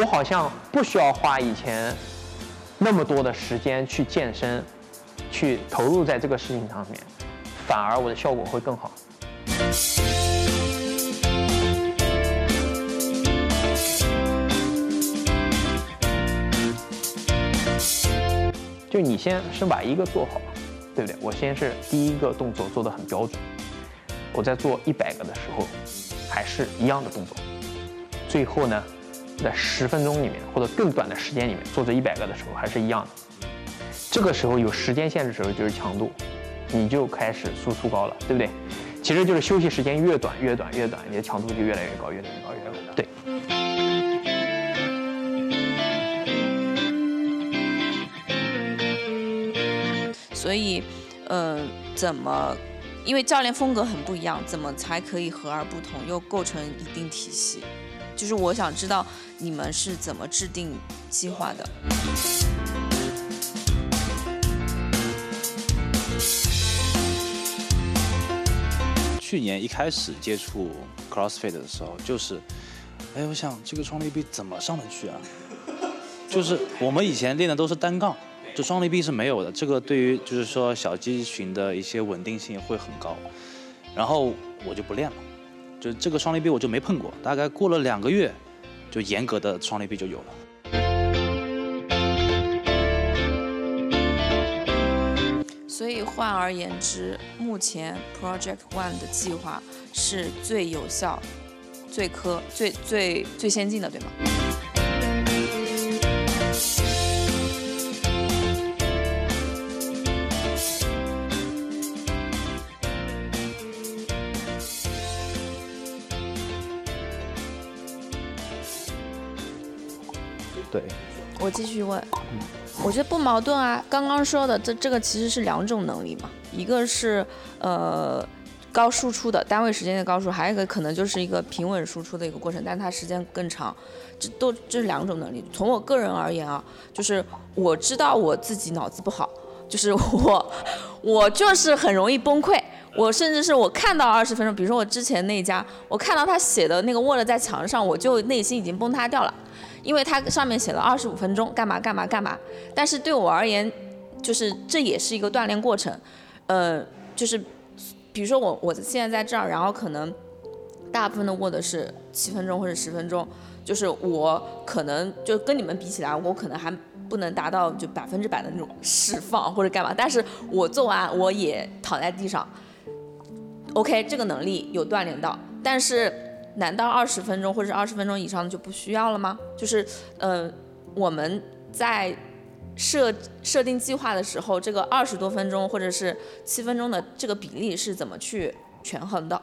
我好像不需要花以前那么多的时间去健身，去投入在这个事情上面，反而我的效果会更好。就你先是把一个做好，对不对？我先是第一个动作做得很标准，我在做一百个的时候，还是一样的动作。最后呢，在十分钟里面或者更短的时间里面做这一百个的时候，还是一样的。这个时候有时间限制的时候就是强度，你就开始输出高了，对不对？其实就是休息时间越短越短越短，你的强度就越来越高，越来越高，越来越高。对。所以，呃，怎么？因为教练风格很不一样，怎么才可以和而不同，又构成一定体系？就是我想知道你们是怎么制定计划的。去年一开始接触 CrossFit 的时候，就是，哎，我想这个双力臂怎么上得去啊？就是我们以前练的都是单杠，就双力臂是没有的。这个对于就是说小肌群的一些稳定性会很高。然后我就不练了，就这个双力臂我就没碰过。大概过了两个月，就严格的双力臂就有了。所以换而言之，目前 Project One 的计划是最有效、最科、最最最先进的，对吗？对。我继续问。我觉得不矛盾啊，刚刚说的这这个其实是两种能力嘛，一个是呃高输出的单位时间的高输，还有一个可能就是一个平稳输出的一个过程，但它时间更长，这都这是两种能力。从我个人而言啊，就是我知道我自己脑子不好，就是我我就是很容易崩溃，我甚至是我看到二十分钟，比如说我之前那家，我看到他写的那个 Word 在墙上，我就内心已经崩塌掉了。因为它上面写了二十五分钟，干嘛干嘛干嘛，但是对我而言，就是这也是一个锻炼过程，呃，就是比如说我我现在在这儿，然后可能大部分的 Word 是七分钟或者十分钟，就是我可能就跟你们比起来，我可能还不能达到就百分之百的那种释放或者干嘛，但是我做完我也躺在地上，OK，这个能力有锻炼到，但是。难道二十分钟或者二十分钟以上的就不需要了吗？就是，呃，我们在设设定计划的时候，这个二十多分钟或者是七分钟的这个比例是怎么去权衡的？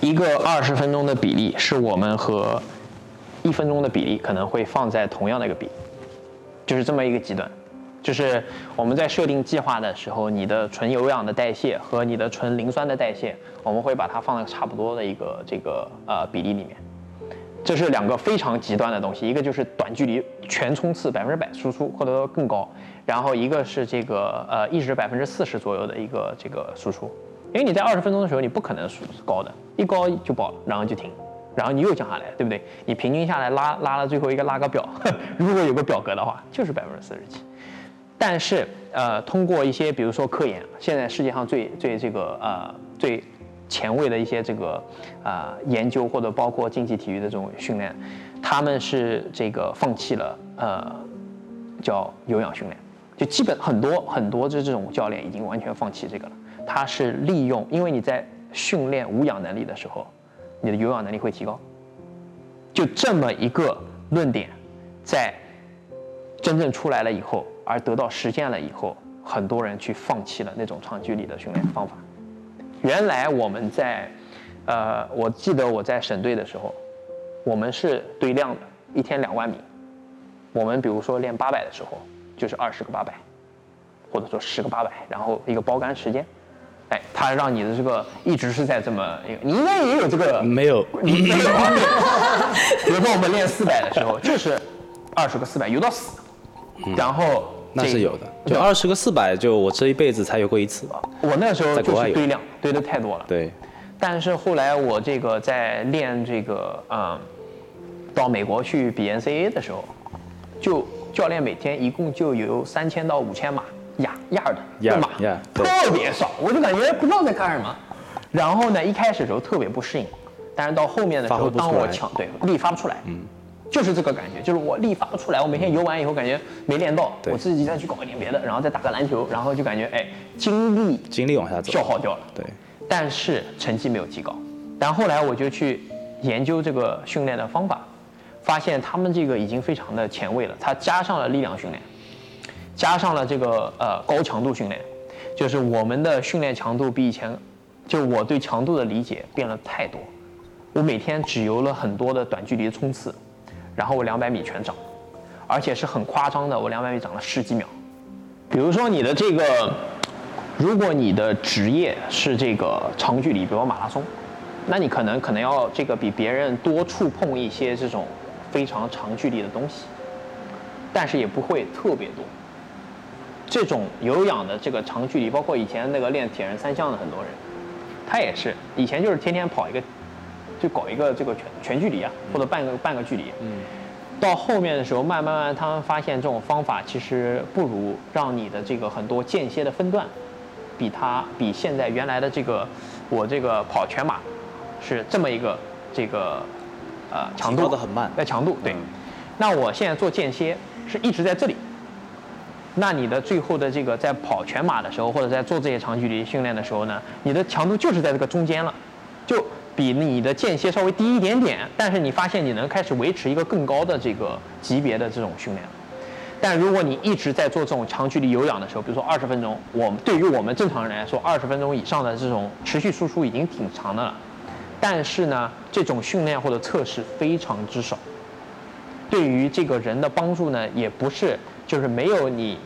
一个二十分钟的比例是我们和一分钟的比例可能会放在同样的一个比，就是这么一个极端。就是我们在设定计划的时候，你的纯有氧的代谢和你的纯磷酸的代谢，我们会把它放在差不多的一个这个呃比例里面。这是两个非常极端的东西，一个就是短距离全冲刺百分之百输出或者说更高，然后一个是这个呃一直百分之四十左右的一个这个输出。因为你在二十分钟的时候，你不可能输高的，一高就爆了，然后就停，然后你又降下来，对不对？你平均下来拉拉了最后一个拉个表，如果有个表格的话，就是百分之四十七。但是，呃，通过一些，比如说科研，现在世界上最最这个呃最前卫的一些这个啊研究，或者包括竞技体育的这种训练，他们是这个放弃了呃叫有氧训练，就基本很多很多的这种教练已经完全放弃这个了。他是利用，因为你在训练无氧能力的时候，你的有氧能力会提高。就这么一个论点，在真正出来了以后。而得到实践了以后，很多人去放弃了那种长距离的训练方法。原来我们在，呃，我记得我在省队的时候，我们是对量的，一天两万米。我们比如说练八百的时候，就是二十个八百，或者说十个八百，然后一个包干时间。哎，他让你的这个一直是在这么你应该也有这个没有？你没有。比如说我们练四百的时候，就是二十个四百，游到死。然后那是有的，就二十个四百，就我这一辈子才有过一次吧。我那时候就是堆量堆的太多了。对。但是后来我这个在练这个嗯到美国去比 NCAA 的时候，就教练每天一共就有三千到五千码压压的 Yard，码特别少，我就感觉不知道在干什么。然后呢，一开始的时候特别不适应，但是到后面的时候，当我强对力发不出来，嗯，就是这个感觉，就是我力发不出来，我每天游完以后感觉没练到，我自己再去搞一点别的，然后再打个篮球，然后就感觉哎精力精力往下走，消耗掉了。对，但是成绩没有提高。但后来我就去研究这个训练的方法，发现他们这个已经非常的前卫了。它加上了力量训练，加上了这个呃高强度训练，就是我们的训练强度比以前，就我对强度的理解变了太多。我每天只游了很多的短距离冲刺，然后我两百米全长，而且是很夸张的，我两百米长了十几秒。比如说你的这个，如果你的职业是这个长距离，比如马拉松，那你可能可能要这个比别人多触碰一些这种非常长距离的东西，但是也不会特别多。这种有氧的这个长距离，包括以前那个练铁人三项的很多人，他也是以前就是天天跑一个，就搞一个这个全全距离啊，或者半个半个距离。嗯。到后面的时候，慢慢慢，他们发现这种方法其实不如让你的这个很多间歇的分段，比它比现在原来的这个我这个跑全马是这么一个这个呃强度提高得很慢在强度对嗯。那我现在做间歇是一直在这里，那你的最后的这个在跑全马的时候，或者在做这些长距离训练的时候呢，你的强度就是在这个中间了，就比你的间歇稍微低一点点，但是你发现你能开始维持一个更高的这个级别的这种训练。但如果你一直在做这种长距离有氧的时候，比如说二十分钟，我们对于我们正常人来说，二十分钟以上的这种持续输出已经挺长的了。但是呢，这种训练或者测试非常之少，对于这个人的帮助呢，也不是就是没有你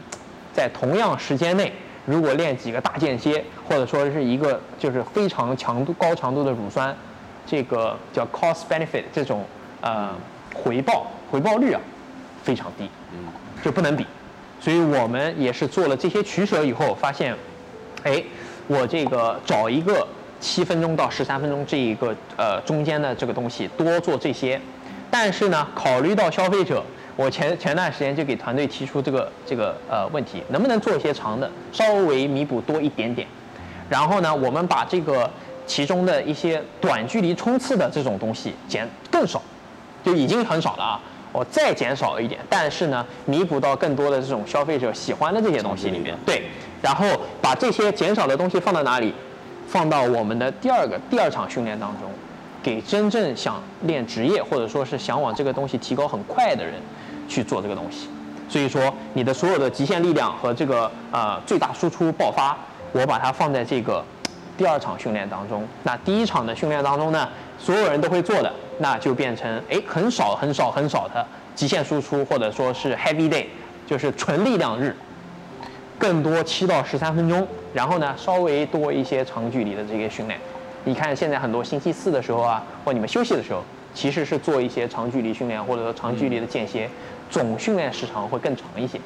在同样时间内，如果练几个大间歇，或者说是一个就是非常强度高强度的乳酸，这个叫 cost benefit 这种呃回报回报率啊非常低，就不能比。所以我们也是做了这些取舍以后，发现，哎，我这个找一个七分钟到十三分钟这一个呃中间的这个东西，多做这些。但是呢，考虑到消费者，我前前段时间就给团队提出这个这个呃问题，能不能做一些长的，稍微弥补多一点点。然后呢，我们把这个其中的一些短距离冲刺的这种东西减更少，就已经很少了啊。我再减少一点，但是呢，弥补到更多的这种消费者喜欢的这些东西里面。对，然后把这些减少的东西放到哪里？放到我们的第二个第二场训练当中，给真正想练职业或者说是想往这个东西提高很快的人去做这个东西。所以说，你的所有的极限力量和这个呃最大输出爆发，我把它放在这个第二场训练当中。那第一场的训练当中呢，所有人都会做的，那就变成哎很少很少很少的极限输出，或者说是 heavy day，就是纯力量日。更多七到十三分钟，然后呢稍微多一些长距离的这些训练。你看现在很多星期四的时候啊，或你们休息的时候，其实是做一些长距离训练，或者说长距离的间歇，总训练时长会更长一些。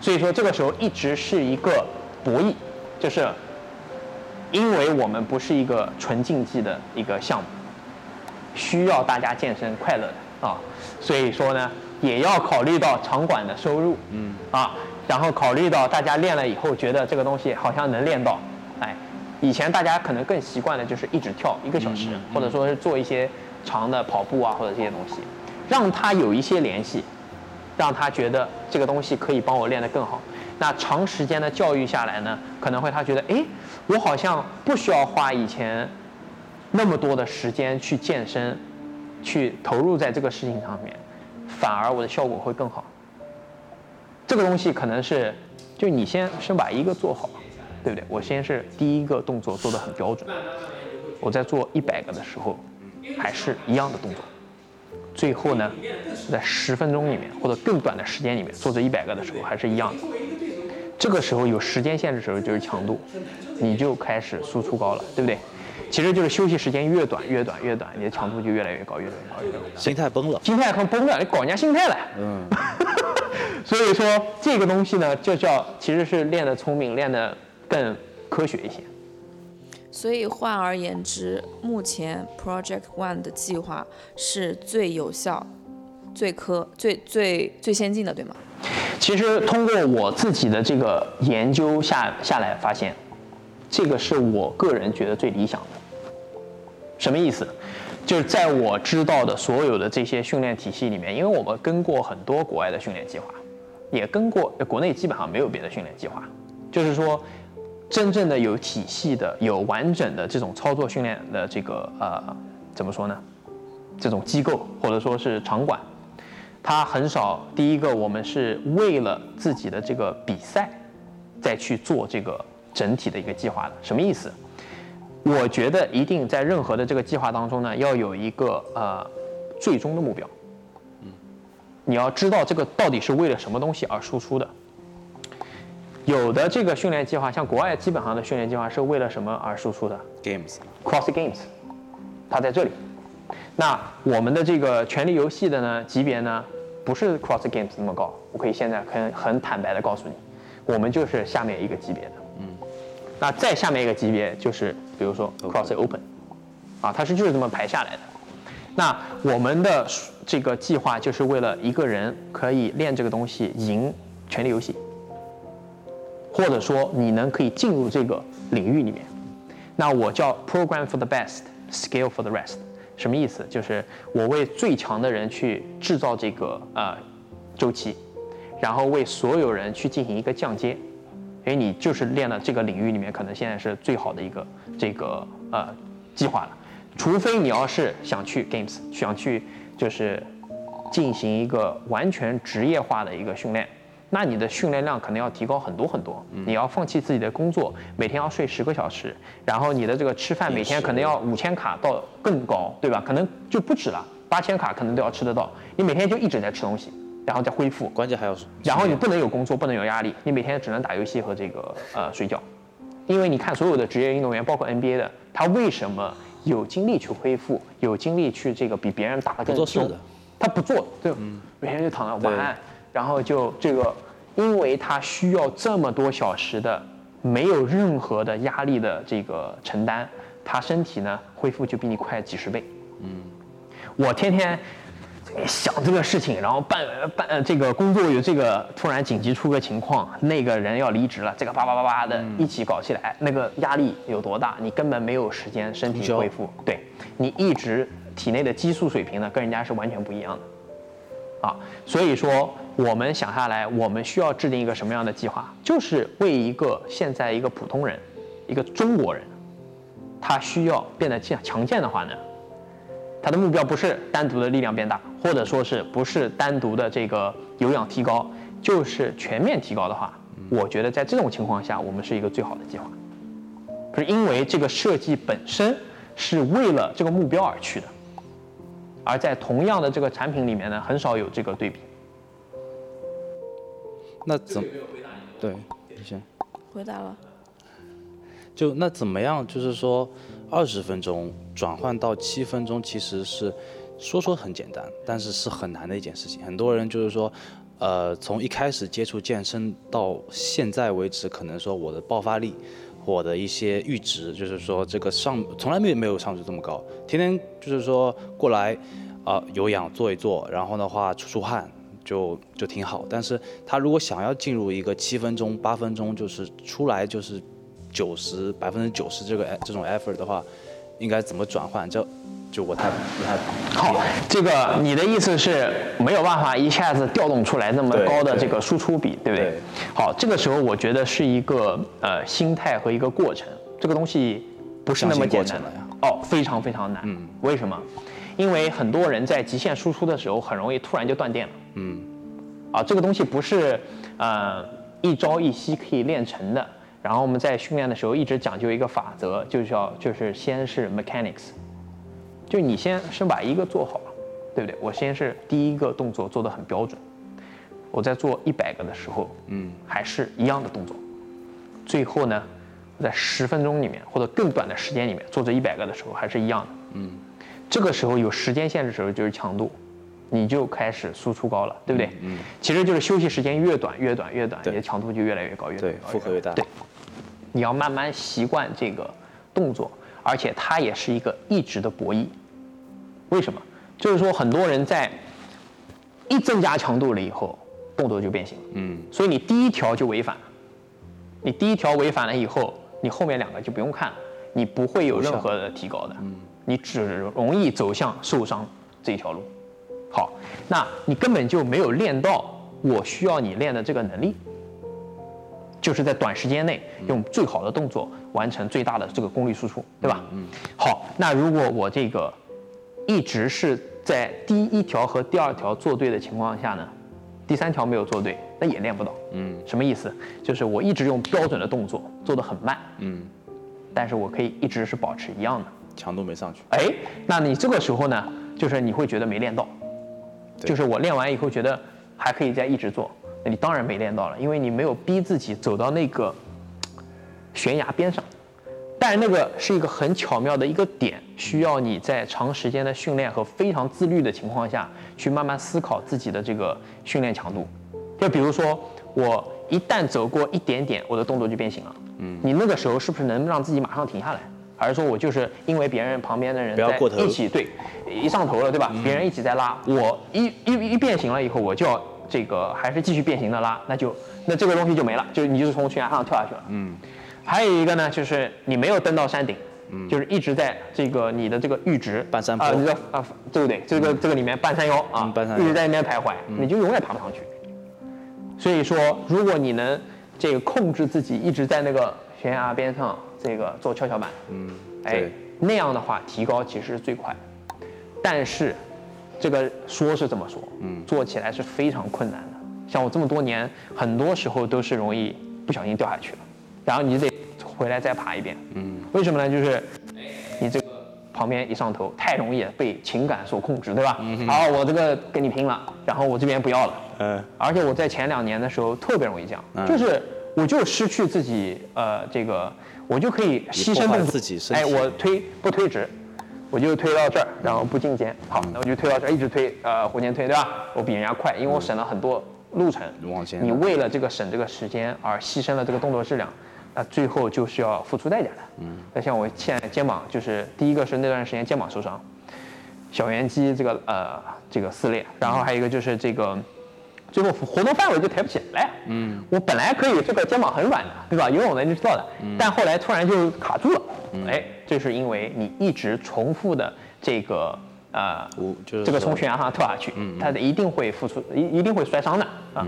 所以说这个时候一直是一个博弈，就是因为我们不是一个纯竞技的一个项目，需要大家健身快乐的啊，所以说呢也要考虑到场馆的收入，嗯啊，然后考虑到大家练了以后觉得这个东西好像能练到，哎，以前大家可能更习惯的就是一直跳一个小时，或者说是做一些长的跑步啊或者这些东西，让它有一些联系，让他觉得这个东西可以帮我练得更好。那长时间的教育下来呢，可能会他觉得，哎，我好像不需要花以前那么多的时间去健身，去投入在这个事情上面，反而我的效果会更好。这个东西可能是，就你先先把一个做好，对不对？我先是第一个动作做得很标准，我在做一百个的时候，还是一样的动作。最后呢，在十分钟里面或者更短的时间里面做这一百个的时候，还是一样的。这个时候有时间限制的时候就是强度，你就开始输出高了，对不对？其实就是休息时间越短越短越短，你的强度就越来越高，越来越高，越来越高。心态崩了。心态很崩了，你搞人家心态了。嗯，所以说这个东西呢，就叫其实是练得聪明，练得更科学一些。所以换而言之，目前 Project One 的计划是最有效、最科、最最最先进的，对吗？其实通过我自己的这个研究下下来，发现这个是我个人觉得最理想的。什么意思？就是在我知道的所有的这些训练体系里面，因为我们跟过很多国外的训练计划，也跟过国内基本上没有别的训练计划。就是说，真正的有体系的、有完整的这种操作训练的这个呃，怎么说呢？这种机构或者说是场馆，它很少。第一个，我们是为了自己的这个比赛，再去做这个整体的一个计划的。什么意思？我觉得一定在任何的这个计划当中呢，要有一个呃最终的目标。嗯，你要知道这个到底是为了什么东西而输出的。有的这个训练计划，像国外基本上的训练计划是为了什么而输出的？Games，Cross Games，它在这里。那我们的这个权力游戏的呢级别呢，不是 Cross Games 那么高。我可以现在很很坦白的告诉你，我们就是下面一个级别的。嗯。那再下面一个级别就是，比如说 Cross Open，啊，它是就是这么排下来的。那我们的这个计划就是为了一个人可以练这个东西赢权力游戏，或者说你能可以进入这个领域里面。那我叫 Program for the best，Scale for the rest。什么意思？就是我为最强的人去制造这个呃周期，然后为所有人去进行一个降阶，因为你就是练了这个领域里面可能现在是最好的一个这个呃计划了。除非你要是想去 games，想去就是进行一个完全职业化的一个训练。那你的训练量可能要提高很多很多，你要放弃自己的工作，每天要睡十个小时，然后你的这个吃饭每天可能要五千卡到更高，对吧？可能就不止了，八千卡可能都要吃得到。你每天就一直在吃东西，然后再恢复，关键还要，然后你不能有工作，不能有压力，你每天只能打游戏和这个呃睡觉，因为你看所有的职业运动员，包括 NBA 的，他为什么有精力去恢复，有精力去这个比别人打得更凶？他不做，对，每天就躺着玩。然后就这个，因为他需要这么多小时的没有任何的压力的这个承担，他身体呢恢复就比你快几十倍。嗯，我天天想这个事情，然后办办这个工作有这个突然紧急出个情况，那个人要离职了，这个叭叭叭叭的一起搞起来，那个压力有多大？你根本没有时间身体恢复，对你一直体内的激素水平呢跟人家是完全不一样的。啊，所以说我们想下来，我们需要制定一个什么样的计划？就是为一个现在一个普通人，一个中国人，他需要变得强强健的话呢，他的目标不是单独的力量变大，或者说是不是单独的这个有氧提高，就是全面提高的话，我觉得在这种情况下，我们是一个最好的计划，不是因为这个设计本身是为了这个目标而去的。而在同样的这个产品里面呢，很少有这个对比。那怎么？对，你先。回答了。就那怎么样？就是说，二十分钟转换到七分钟，其实是说说很简单，但是是很难的一件事情。很多人就是说，呃，从一开始接触健身到现在为止，可能说我的爆发力。我的一些阈值，就是说这个上从来没没有上去这么高，天天就是说过来，啊有氧做一做，然后的话出出汗就就挺好。但是他如果想要进入一个七分钟、八分钟，就是出来就是九十百分之九十这个这种 effort 的话，应该怎么转换？这就我太不太好，这个你的意思是没有办法一下子调动出来那么高的这个输出比，对不对？好，这个时候我觉得是一个呃心态和一个过程，这个东西不是那么简单的呀。哦，非常非常难。嗯。为什么？因为很多人在极限输出的时候，很容易突然就断电了。嗯。啊，这个东西不是呃一朝一夕可以练成的。然后我们在训练的时候一直讲究一个法则，就叫就是先是 mechanics。就你先先把一个做好，对不对？我先是第一个动作做得很标准，我在做一百个的时候，嗯，还是一样的动作。最后呢，在十分钟里面或者更短的时间里面做这一百个的时候，还是一样的，嗯。这个时候有时间限制的时候就是强度，你就开始输出高了，对不对？嗯。其实就是休息时间越短越短越短，你的强度就越来越高越对，负荷越大。对，你要慢慢习惯这个动作，而且它也是一个一直的博弈。为什么？就是说，很多人在一增加强度了以后，动作就变形了。嗯，所以你第一条就违反了，你第一条违反了以后，你后面两个就不用看了，你不会有任何的提高的，你只容易走向受伤这一条路。好，那你根本就没有练到我需要你练的这个能力，就是在短时间内用最好的动作完成最大的这个功率输出，对吧？嗯。好，那如果我这个一直是在第一条和第二条做对的情况下呢，第三条没有做对，那也练不到。嗯，什么意思？就是我一直用标准的动作做得很慢，嗯，但是我可以一直是保持一样的。强度没上去。哎，那你这个时候呢，就是你会觉得没练到，就是我练完以后觉得还可以再一直做，那你当然没练到了，因为你没有逼自己走到那个悬崖边上。但是那个是一个很巧妙的一个点，需要你在长时间的训练和非常自律的情况下去慢慢思考自己的这个训练强度。就比如说，我一旦走过一点点，我的动作就变形了。嗯，你那个时候是不是能让自己马上停下来？还是说我就是因为别人旁边的人在一起对一上头了，对吧？别人一起在拉，我一一一变形了以后，我就要这个还是继续变形的拉，那就那这个东西就没了，就你就从悬崖上跳下去了。嗯，还有一个呢，就是你没有登到山顶，就是一直在这个你的这个阈值半山坡啊，你的啊，对不对？这个这个里面半山腰啊嗯，半山腰一直在那边徘徊，你就永远爬不上去。所以说，如果你能这个控制自己一直在那个悬崖边上这个做跷跷板，嗯，哎，，那样的话提高其实是最快的，但是这个说是这么说，嗯做起来是非常困难的。像我这么多年，很多时候都是容易不小心掉下去了，然后你得回来再爬一遍。嗯，为什么呢？就是你这个旁边一上头，太容易被情感所控制，对吧？好，我这个跟你拼了，然后我这边不要了。嗯，而且我在前两年的时候特别容易这样，嗯就是我就失去自己呃这个，我就可以牺牲动作哎，我推不推直，我就推到这儿，然后不进肩，好，那我就推到这儿，一直推，呃，弧肩推，对吧？我比人家快，因为我省了很多路程。往前你为了这个省这个时间而牺牲了这个动作质量，那最后就是要付出代价的。嗯，那像我现在肩膀就是第一个是那段时间肩膀受伤，小圆肌这个呃这个撕裂，然后还有一个就是这个。最后活动范围就抬不起来。嗯，我本来可以这个肩膀很软的，对吧？游泳的你就知道的。但后来突然就卡住了。哎，这是因为你一直重复的这个呃就是这个从悬崖上跳下去，它一定会付出一一定会摔伤的啊。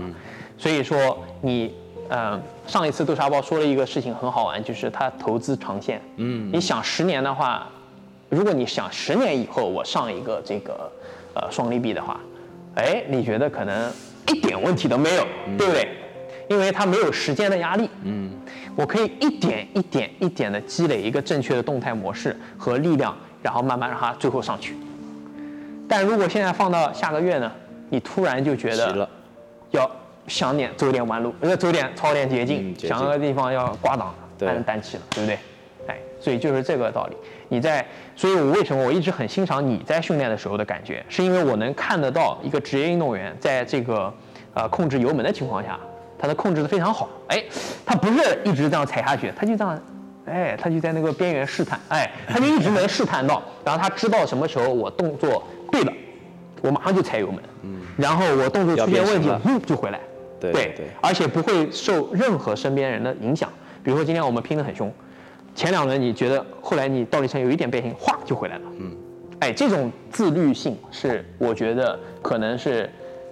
所以说你嗯上一次豆沙包说了一个事情很好玩，就是他投资长线。嗯，你想十年的话，如果你想十年以后我上一个这个呃双力臂的话，哎，你觉得可能一点问题都没有，对不对？因为它没有时间的压力。嗯，我可以一点一点一点的积累一个正确的动态模式和力量，然后慢慢让它最后上去。但如果现在放到下个月呢，你突然就觉得，要想点走点弯路，呃，走点抄点捷径，嗯捷径想个地方要挂档，对单单骑了，对不对？哎，所以就是这个道理。你在，所以我为什么我一直很欣赏你在训练的时候的感觉，是因为我能看得到一个职业运动员在这个呃控制油门的情况下，他的控制的非常好。哎，他不是一直这样踩下去，他就这样。哎，他就在那个边缘试探，哎，他就一直能试探到，然后他知道什么时候我动作对了，我马上就踩油门，嗯，然后我动作出现问题嗯，就回来，对对对而且不会受任何身边人的影响。比如说今天我们拼得很凶，前两轮你觉得后来你倒立层有一点变形，哗就回来了。嗯，哎，这种自律性是我觉得可能是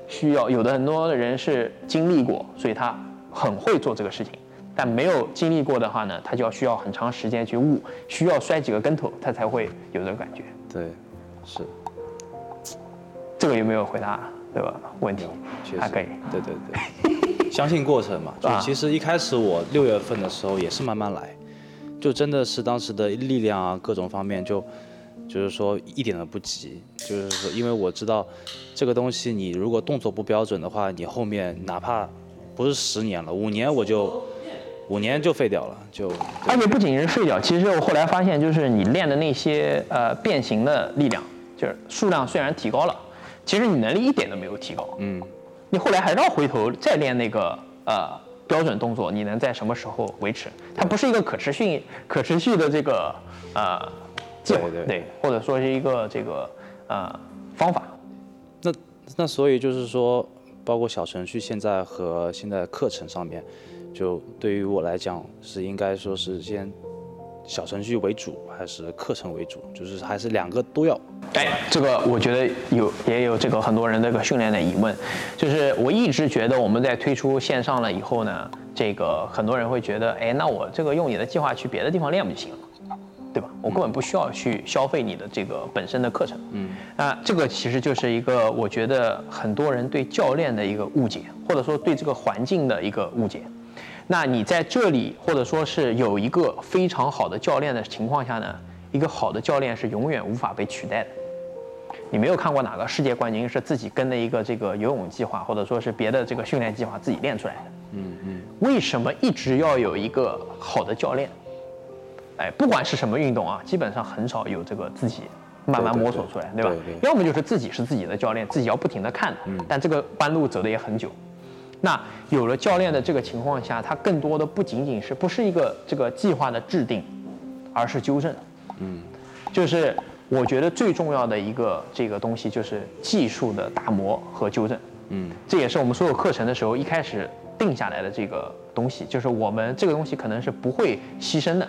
需要有的很多的人是经历过，所以他很会做这个事情。但没有经历过的话呢，他就要需要很长时间去悟，需要摔几个跟头，他才会有这个感觉。对，是，这个有没有回答对吧？问题还可以。对对对，相信过程嘛。其实一开始我六月份的时候也是慢慢来，就真的是当时的力量啊各种方面就。就是说一点都不急，就是说，因为我知道这个东西，你如果动作不标准的话，你后面哪怕不是十年了，五年我就五年就废掉了，就而且不仅是废掉，其实我后来发现，就是你练的那些呃变形的力量，就是数量虽然提高了，其实你能力一点都没有提高。嗯，你后来还是要回头再练那个呃标准动作，你能在什么时候维持？它不是一个可持续、可持续的这个呃计划，对对或者说是一个这个呃方法。那那所以就是说，包括小程序现在和现在课程上面，就对于我来讲是应该说是先小程序为主，还是课程为主？就是还是两个都要。哎，这个我觉得有也有这个很多人这个训练的疑问，就是我一直觉得我们在推出线上了以后呢，这个很多人会觉得，哎，那我这个用你的计划去别的地方练不就行了？对吧？我根本不需要去消费你的这个本身的课程。嗯，那这个其实就是一个我觉得很多人对教练的一个误解，或者说对这个环境的一个误解。那你在这里或者说是有一个非常好的教练的情况下呢，一个好的教练是永远无法被取代的。你没有看过哪个世界冠军是自己跟的一个这个游泳计划，或者说是别的这个训练计划自己练出来的？嗯嗯。为什么一直要有一个好的教练？哎，不管是什么运动啊，基本上很少有这个自己慢慢摸索出来，对吧？要么就是自己是自己的教练，自己要不停的看，但这个弯路走的也很久。那有了教练的这个情况下，他更多的不仅仅是不是一个这个计划的制定，而是纠正。嗯，就是我觉得最重要的一个这个东西就是技术的打磨和纠正。嗯，这也是我们所有课程的时候一开始定下来的这个东西，就是我们这个东西可能是不会牺牲的。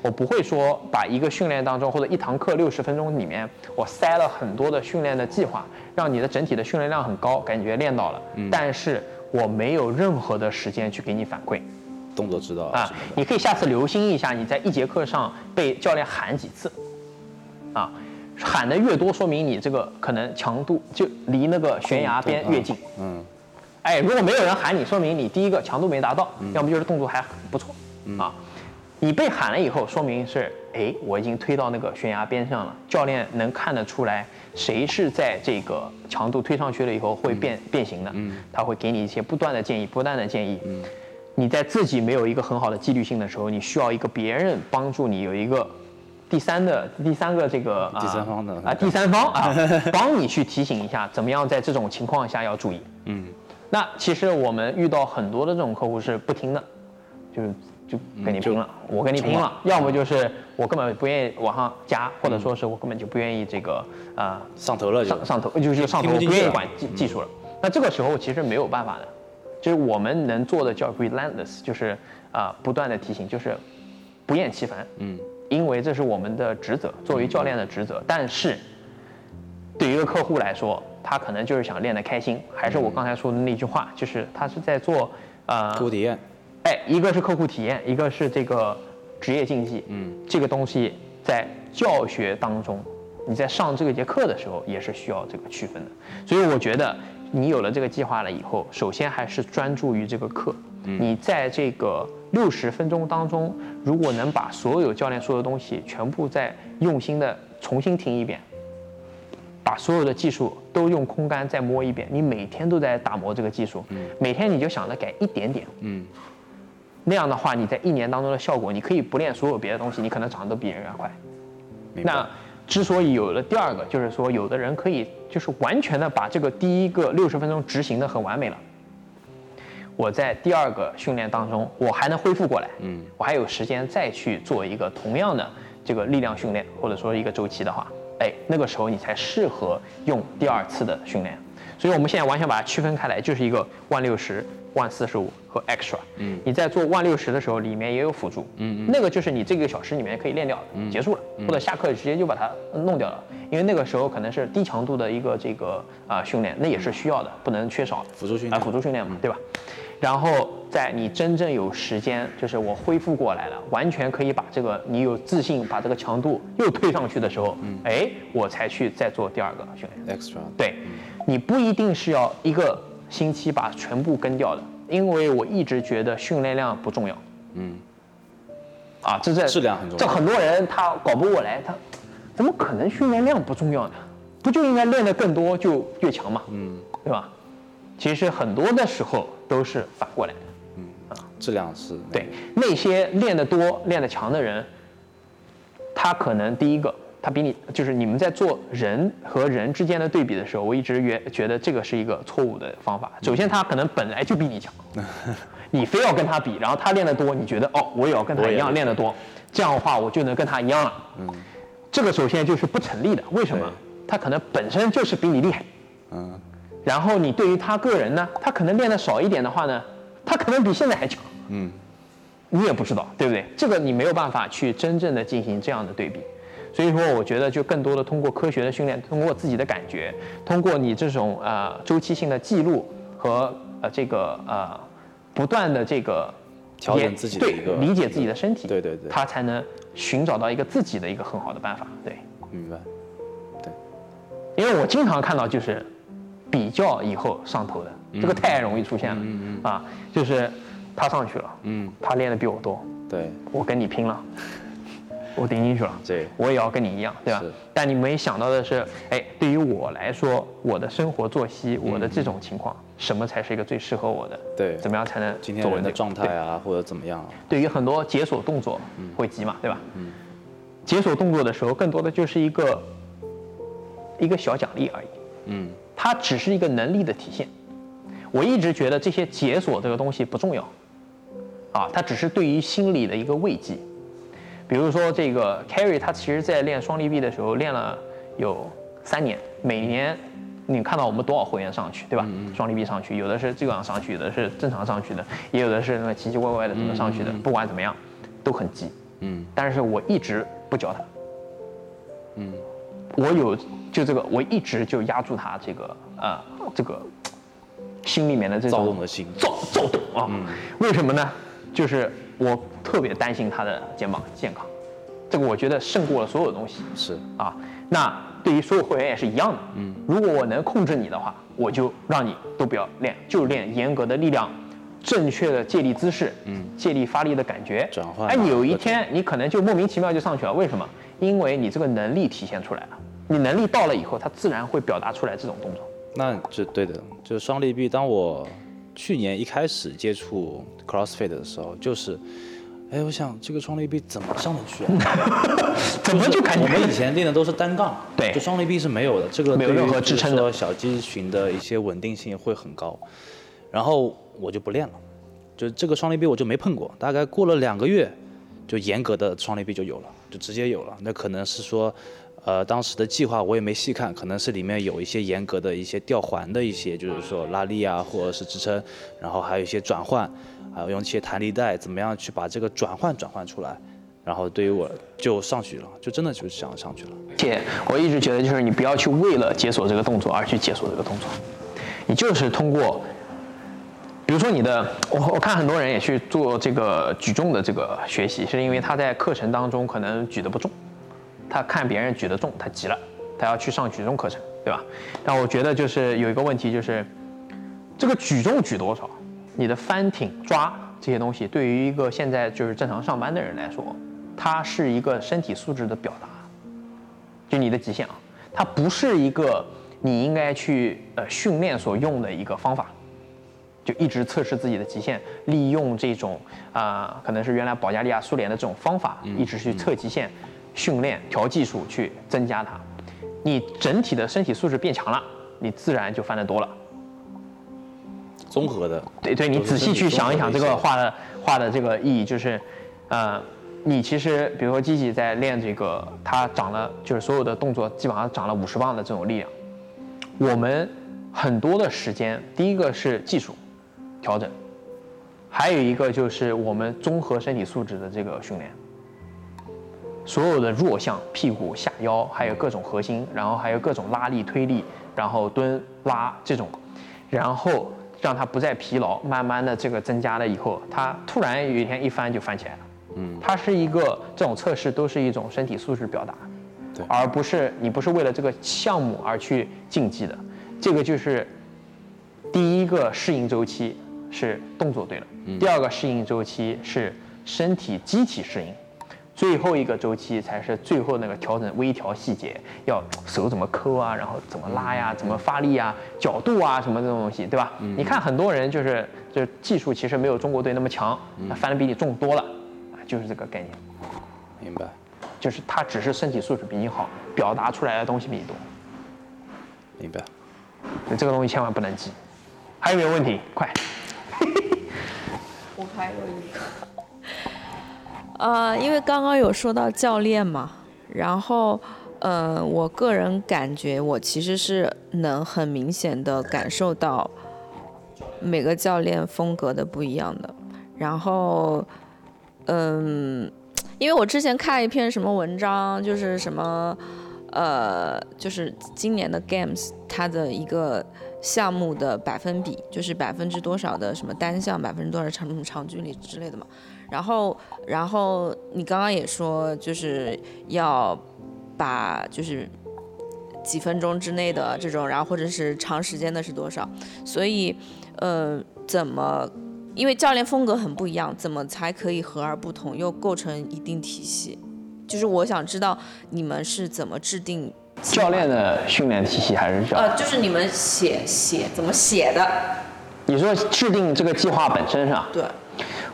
我不会说把一个训练当中或者一堂课六十分钟里面，我塞了很多的训练的计划，让你的整体的训练量很高，感觉练到了。嗯。但是我没有任何的时间去给你反馈。动作指导啊，你可以下次留心一下，你在一节课上被教练喊几次。啊，喊的越多，说明你这个可能强度就离那个悬崖边越近。嗯。哎，如果没有人喊你，说明你第一个强度没达到，要么就是动作还不错。啊。你被喊了以后，说明是哎，我已经推到那个悬崖边上了。教练能看得出来，谁是在这个强度推上去了以后会变变形的。嗯，他会给你一些不断的建议，不断的建议。嗯，你在自己没有一个很好的纪律性的时候，你需要一个别人帮助你，有一个第三的第三个这个第三方的啊第三方啊，帮你去提醒一下，怎么样在这种情况下要注意。嗯，那其实我们遇到很多的这种客户是不听的，就是。就跟你拼了，我跟你拼了，要么就是我根本不愿意往上加，或者说是我根本就不愿意这个啊上头了，上上头就是上头，我不愿意管技技术了。那这个时候其实没有办法的，就是我们能做的叫 relentless，就是啊不断的提醒，就是不厌其烦。嗯，因为这是我们的职责，作为教练的职责。但是对于一个客户来说，他可能就是想练得开心，还是我刚才说的那句话，就是他是在做啊客户体验。哎，一个是客户体验，一个是这个职业竞技。嗯，这个东西在教学当中，你在上这个节课的时候也是需要这个区分的。所以我觉得你有了这个计划了以后，首先还是专注于这个课。你在这个六十分钟当中，如果能把所有教练说的东西全部再用心的重新听一遍，把所有的技术都用空杆再摸一遍，你每天都在打磨这个技术，嗯每天你就想着改一点点。嗯。那样的话，你在一年当中的效果，你可以不练所有别的东西，你可能长得都比人家快。那之所以有了第二个，就是说有的人可以就是完全的把这个第一个六十分钟执行的很完美了。我在第二个训练当中，我还能恢复过来，嗯，我还有时间再去做一个同样的这个力量训练，或者说一个周期的话，哎，那个时候你才适合用第二次的训练。所以我们现在完全把它区分开来，就是一个万六十。万四十五和 extra，嗯，你在做万六十的时候，里面也有辅助，嗯嗯，那个就是你这个小时里面可以练掉的，结束了，或者下课直接就把它弄掉了，因为那个时候可能是低强度的一个这个啊训练，那也是需要的，不能缺少。辅助训练。啊辅助训练嘛，对吧？然后在你真正有时间，就是我恢复过来了，完全可以把这个你有自信把这个强度又推上去的时候，嗯，哎，我才去再做第二个训练 extra，对，你不一定是要一个。星期把全部跟掉的，因为我一直觉得训练量不重要。嗯，啊，这这质量很重要。这很多人他搞不过来，他怎么可能训练量不重要呢？不就应该练得更多就越强嘛？嗯，对吧？其实很多的时候都是反过来的。嗯，啊，质量是对那些练得多、练得强的人，他可能第一个。他比你就是你们在做人和人之间的对比的时候，我一直觉觉得这个是一个错误的方法。首先，他可能本来就比你强，你非要跟他比，然后他练得多，你觉得哦，我也要跟他一样练得多，这样的话我就能跟他一样了。嗯，这个首先就是不成立的。为什么？他可能本身就是比你厉害。嗯，然后你对于他个人呢，他可能练的少一点的话呢，他可能比现在还强。嗯，你也不知道，对不对？这个你没有办法去真正的进行这样的对比。所以说，我觉得就更多的通过科学的训练，通过自己的感觉，通过你这种呃周期性的记录和呃这个呃不断的这个调整自己的一个理解自己的身体，对对对他才能寻找到一个自己的一个很好的办法。对，明白。因为我经常看到就是比较以后上头的，这个太容易出现了、啊，就是他上去了，嗯，他练的比我多，对，我跟你拼了，我顶进去了，对。我也要跟你一样，对吧？但你没想到的是，哎，对于我来说，我的生活作息，我的这种情况，什么才是一个最适合我的？对。怎么样才能今天的状态啊，或者怎么样啊？对于很多解锁动作会急嘛，对吧？解锁动作的时候，更多的就是一个一个小奖励而已，嗯，它只是一个能力的体现。我一直觉得这些解锁这个东西不重要，啊，它只是对于心理的一个慰藉。比如说这个 Carry，他其实在练双力臂的时候练了有三年，每年你看到我们多少会员上去，对吧？双力臂上去，有的是这样上去，有的是正常上去的，也有的是那么奇奇怪怪的怎么上去的。不管怎么样，都很急。嗯，但是我一直不教他。嗯，我有就这个，我一直就压住他这个呃这个心里面的这种躁动的心躁躁动啊。为什么呢？就是我特别担心他的肩膀健康，这个我觉得胜过了所有东西是，啊。那对于所有会员也是一样的。嗯，如果我能控制你的话，我就让你都不要练，就练严格的力量。正确的借力姿势，嗯，借力发力的感觉，转换哎，有一天你可能就莫名其妙就上去了，为什么？因为你这个能力体现出来了，你能力到了以后，它自然会表达出来这种动作。那这对的，就是双力臂。当我去年一开始接触 CrossFit 的时候，就是，哎，我想这个双力臂怎么上得去啊？怎么就感觉我们以前练的都是单杠，对就双力臂是没有的，这个没有任何支撑的小肌群的一些稳定性会很高。然后我就不练了，就这个双力臂我就没碰过，大概过了两个月，就严格的双力臂就有了，就直接有了。那可能是说，呃，当时的计划我也没细看，可能是里面有一些严格的一些吊环的一些，就是说拉力啊，或者是支撑，然后还有一些转换，还有用一些弹力带，怎么样去把这个转换转换出来。然后对于我就上去了，就真的就是想上去了。而且我一直觉得，就是你不要去为了解锁这个动作而去解锁这个动作，你就是通过，比如说你的，我我看很多人也去做这个举重的这个学习，是因为他在课程当中可能举得不重，他看别人举得重，他急了，他要去上举重课程，对吧？但我觉得就是有一个问题就是，这个举重举多少，你的翻挺抓这些东西，对于一个现在就是正常上班的人来说，它是一个身体素质的表达。就你的极限啊，它不是一个你应该去呃训练所用的一个方法，就一直测试自己的极限，利用这种啊、可能是原来保加利亚、苏联的这种方法，一直去测极限、训练、调技术去增加它。你整体的身体素质变强了，你自然就翻得多了。综合的，对对，你仔细去想一想这个话的话的这个意义，就是，呃，你其实比如说基基在练这个，他长了就是所有的动作基本上长了五十磅的这种力量。我们很多的时间，第一个是技术调整，还有一个就是我们综合身体素质的这个训练。所有的弱项，屁股、下腰，还有各种核心，然后还有各种拉力、推力，然后蹲、拉这种，然后让他不再疲劳，慢慢的这个增加了以后，他突然有一天一翻就翻起来了。嗯，它是一个这种测试都是一种身体素质表达，对而不是你不是为了这个项目而去竞技的，这个就是第一个适应周期是动作对了，第二个适应周期是身体机体适应。最后一个周期才是最后那个调整微调细节，要手怎么抠啊，然后怎么拉呀，怎么发力啊，角度啊，什么这种东西，对吧？你看很多人就是就是技术其实没有中国队那么强，他翻的比你重多了，啊，就是这个概念，明白？就是他只是身体素质比你好，表达出来的东西比你多，明白。所以这个东西千万不能记。还有没有问题？快！还有一个，呃，因为刚刚有说到教练嘛，然后呃，我个人感觉我其实是能很明显的感受到每个教练风格的不一样的。然后，嗯，因为我之前看一篇什么文章，就是什么，呃，就是今年的 Games 它的一个项目的百分比，就是百分之多少的什么单项，百分之多少长长距离之类的嘛。然后，然后你刚刚也说，就是要把就是几分钟之内的这种，然后或者是长时间的是多少？所以，呃，怎么？因为教练风格很不一样，怎么才可以和而不同，又构成一定体系？就是我想知道你们是怎么制定教练的训练体系，还是教？呃，就是你们写写怎么写的？你说制定这个计划本身是吧？对。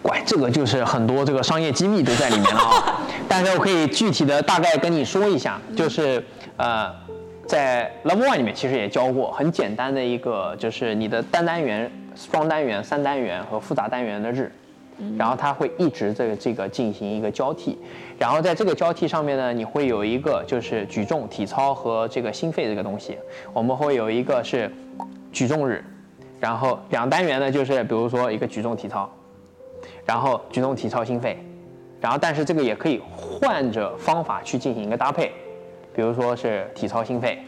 怪，这个就是很多这个商业机密都在里面了啊。但是我可以具体的大概跟你说一下，就是呃，在 Level One 里面其实也教过很简单的一个，就是你的单单元、双单元、三单元和复杂单元的日，然后它会一直这个这个进行一个交替，然后在这个交替上面呢，你会有一个就是举重、体操和这个心肺这个东西，我们会有一个是举重日，然后两单元呢就是比如说一个举重、体操。然后举重、体操、心肺，然后但是这个也可以换着方法去进行一个搭配，比如说是体操、心肺，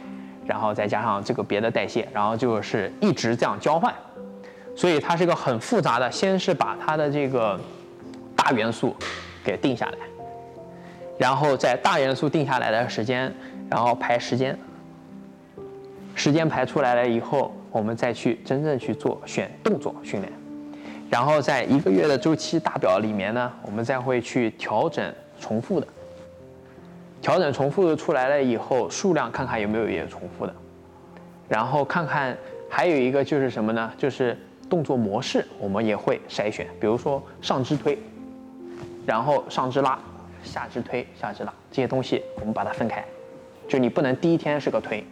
然后再加上这个别的代谢，然后就是一直这样交换，所以它是一个很复杂的。先是把它的这个大元素给定下来，然后在大元素定下来的时间，然后排时间，时间排出来了以后，我们再去真正去做选动作训练。然后在一个月的周期大表里面呢，我们再会去调整重复的，调整重复的出来了以后，数量看看有没有也重复的，然后看看还有一个就是什么呢？就是动作模式，我们也会筛选，比如说上肢推，然后上肢拉，下肢推，下肢拉这些东西，我们把它分开，就你不能第一天是个推。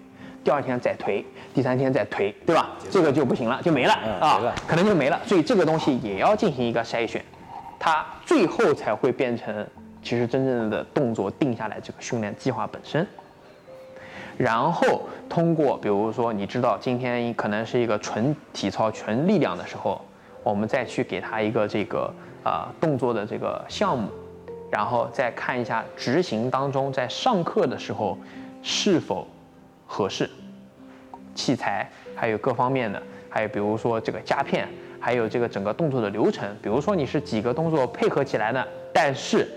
第二天再推，第三天再推，对吧？这个就不行了，就没了啊，可能就没了。所以这个东西也要进行一个筛选，它最后才会变成其实真正的动作定下来这个训练计划本身。然后通过比如说你知道今天可能是一个纯体操、纯力量的时候，我们再去给他一个这个啊动作的这个项目，然后再看一下执行当中在上课的时候是否合适。器材还有各方面的，还有比如说这个夹片，还有这个整个动作的流程。比如说你是几个动作配合起来的，但是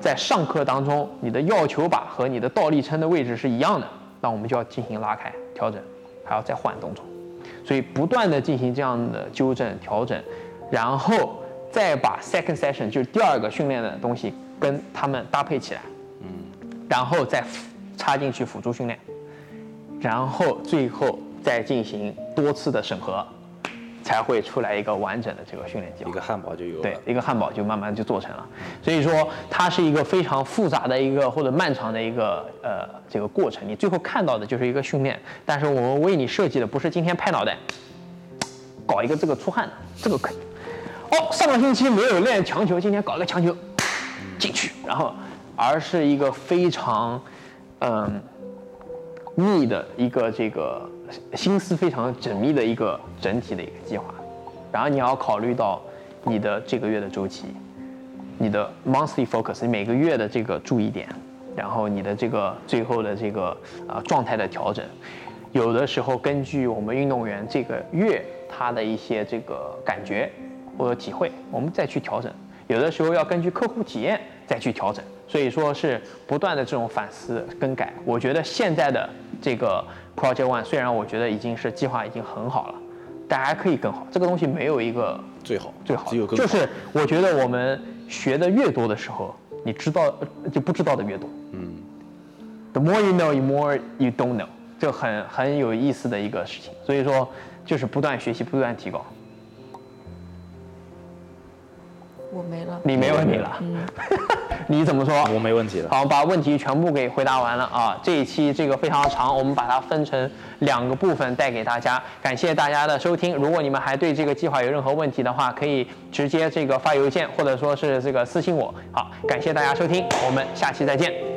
在上课当中，你的要求把和你的倒立撑的位置是一样的，那我们就要进行拉开调整，还要再换动作。所以不断的进行这样的纠正调整，然后再把 second session 就是第二个训练的东西跟他们搭配起来，嗯，然后再插进去辅助训练。然后最后再进行多次的审核，才会出来一个完整的这个训练计划。一个汉堡就有了。对，一个汉堡就慢慢就做成了。所以说，它是一个非常复杂的一个或者漫长的一个呃这个过程。你最后看到的就是一个训练，但是我们为你设计的不是今天拍脑袋，搞一个这个出汗的这个可以。哦，上个星期没有练强球，今天搞个强球进去，然后而是一个非常嗯。密的一个这个心思非常缜密的一个整体的一个计划，然后你要考虑到你的这个月的周期，你的 monthly focus，每个月的这个注意点，然后你的这个最后的这个啊状态的调整，有的时候根据我们运动员这个月他的一些这个感觉或者体会，我们再去调整，有的时候要根据客户体验再去调整。所以说是不断的这种反思更改。我觉得现在的这个 Project One 虽然我觉得已经是计划已经很好了，但还可以更好。这个东西没有一个最好，最好只有更好。就是我觉得我们学的越多的时候，你知道就不知道的越多。嗯。The more you know, the more you don't know，这很很有意思的一个事情。所以说就是不断学习，不断提高。我没了。你没问题了。嗯。你怎么说？我没问题了。好，把问题全部给回答完了啊！这一期这个非常长，我们把它分成两个部分带给大家。感谢大家的收听。如果你们还对这个计划有任何问题的话，可以直接这个发邮件，或者说是这个私信我。好，感谢大家收听，我们下期再见。